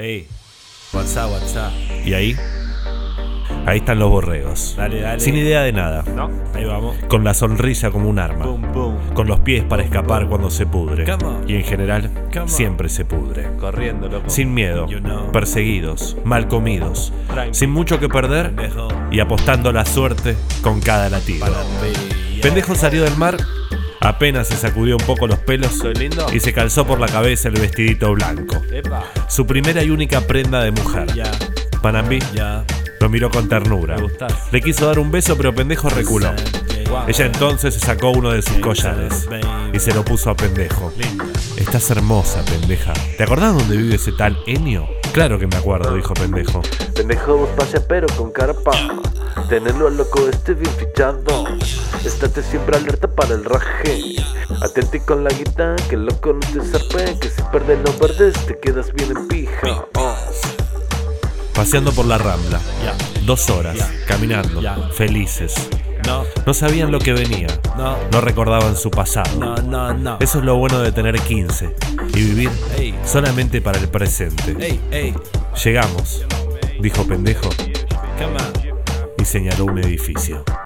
Ey, WhatsApp, WhatsApp. Y ahí, ahí están los borregos. Dale, dale. Sin idea de nada. ¿No? Ahí vamos. Con la sonrisa como un arma. Boom, boom. Con los pies para escapar cuando se pudre. Y en general, siempre se pudre. Corriendo, loco. Sin miedo, You know. perseguidos, mal comidos, sin mucho que perder Pendejo. y apostando a la suerte con cada latido. Pendejo salió del mar, apenas se sacudió un poco los pelos y se calzó por la cabeza el vestidito blanco. Epa. Su primera y única prenda de mujer. Ya, Panambi lo miró con ternura. Le quiso dar un beso, pero pendejo reculó. Ella entonces se sacó uno de sus collares y se lo puso a pendejo. Estás hermosa, pendeja. ¿Te acordás dónde vive ese tal Enio? Claro que me acuerdo, dijo pendejo. Pendejo vos pase pero con cara paja Tenerlo al loco este bien fichado Estate siempre alerta para el raje Atenti con la guita, que el loco no te zarpe Que si perdes no perdes, te quedas bien en pija oh. Paseando por la rambla. Ya. Dos horas, caminando, felices. No, No sabían lo que venía. no, No recordaban su pasado. no, no, no. Eso es lo bueno de tener 15 y vivir Ey. solamente para el presente. Ey, ey. Llegamos, dijo pendejo y señaló un edificio.